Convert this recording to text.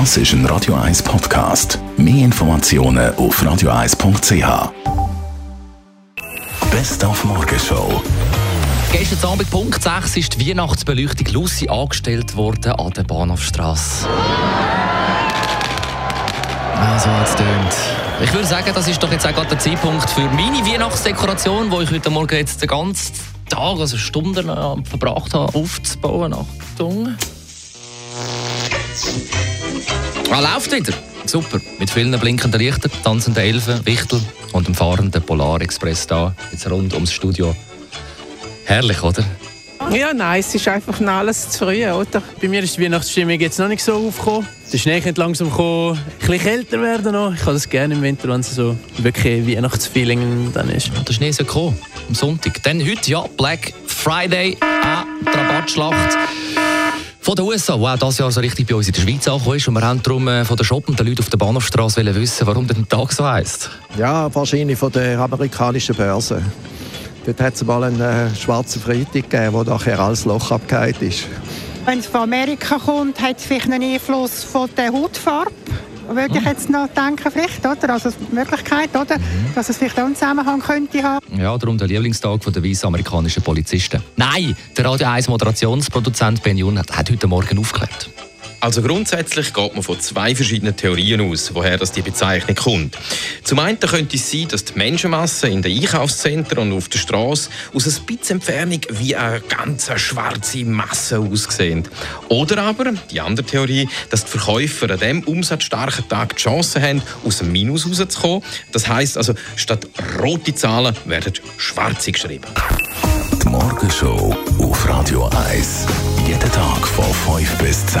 Das ist ein Radio 1 Podcast. Mehr Informationen auf radio1.ch. Best auf Morgenshow. Gestern Abend, Punkt 6, ist die Weihnachtsbeleuchtung Lucy angestellt worden an der Bahnhofstrasse. Also hat es. Ich würde sagen, das ist doch jetzt auch gerade der Zeitpunkt für meine Weihnachtsdekoration, wo ich heute Morgen jetzt den ganzen Tag, also Stunden äh, verbracht habe, aufzubauen. Achtung. Ah, läuft wieder. Super. Mit vielen blinkenden Lichtern, tanzenden Elfen, Wichtel und dem fahrenden Polarexpress da, jetzt rund ums Studio. Herrlich, oder? Ja, nein, es ist einfach noch alles zu früh, oder? Bei mir ist die Weihnachtsstimmung jetzt noch nicht so aufgekommen. Der Schnee könnte langsam kommen, ein bisschen kälter werden noch. Ich habe das gerne im Winter, wenn es so wirklich Weihnachtsfeeling dann ist. Der Schnee soll kommen, am Sonntag. Dann heute, ja, Black Friday, ah, die Rabattschlacht von den USA, die auch dieses Jahr so richtig bei uns in der Schweiz angekommen ist. Und wir haben darum äh, von den shoppenden Leuten auf der Bahnhofstrasse wissen, warum der Tag so heisst. Ja, wahrscheinlich von der amerikanischen Börse. Dort hat es mal einen äh, schwarzen Freitag gegeben, wo nachher alles Loch abgehakt ist. Wenn es von Amerika kommt, hat es vielleicht einen Einfluss von der Hautfarbe. Würde ich jetzt noch denken, vielleicht, oder? Also die Möglichkeit, oder? Dass es vielleicht auch einen Zusammenhang könnte haben. Ja, darum der Lieblingstag der weißen amerikanischen Polizisten. Nein, der Radio 1 Moderationsproduzent Ben Jun hat, hat heute Morgen aufgeklärt. Also grundsätzlich geht man von zwei verschiedenen Theorien aus, woher das die Bezeichnung kommt. Zum einen könnte es sein, dass die Menschenmasse in den Einkaufszentren und auf der Straße aus ein bisschen Entfernung wie eine ganz schwarze Masse aussehen. Oder aber die andere Theorie, dass die Verkäufer an diesem umsatzstarken Tag die Chance haben, aus dem Minus rauszukommen. Das heisst also, statt rote Zahlen werden schwarze geschrieben. Die Morgenshow auf Radio 1. Jeden Tag von 5 bis 10.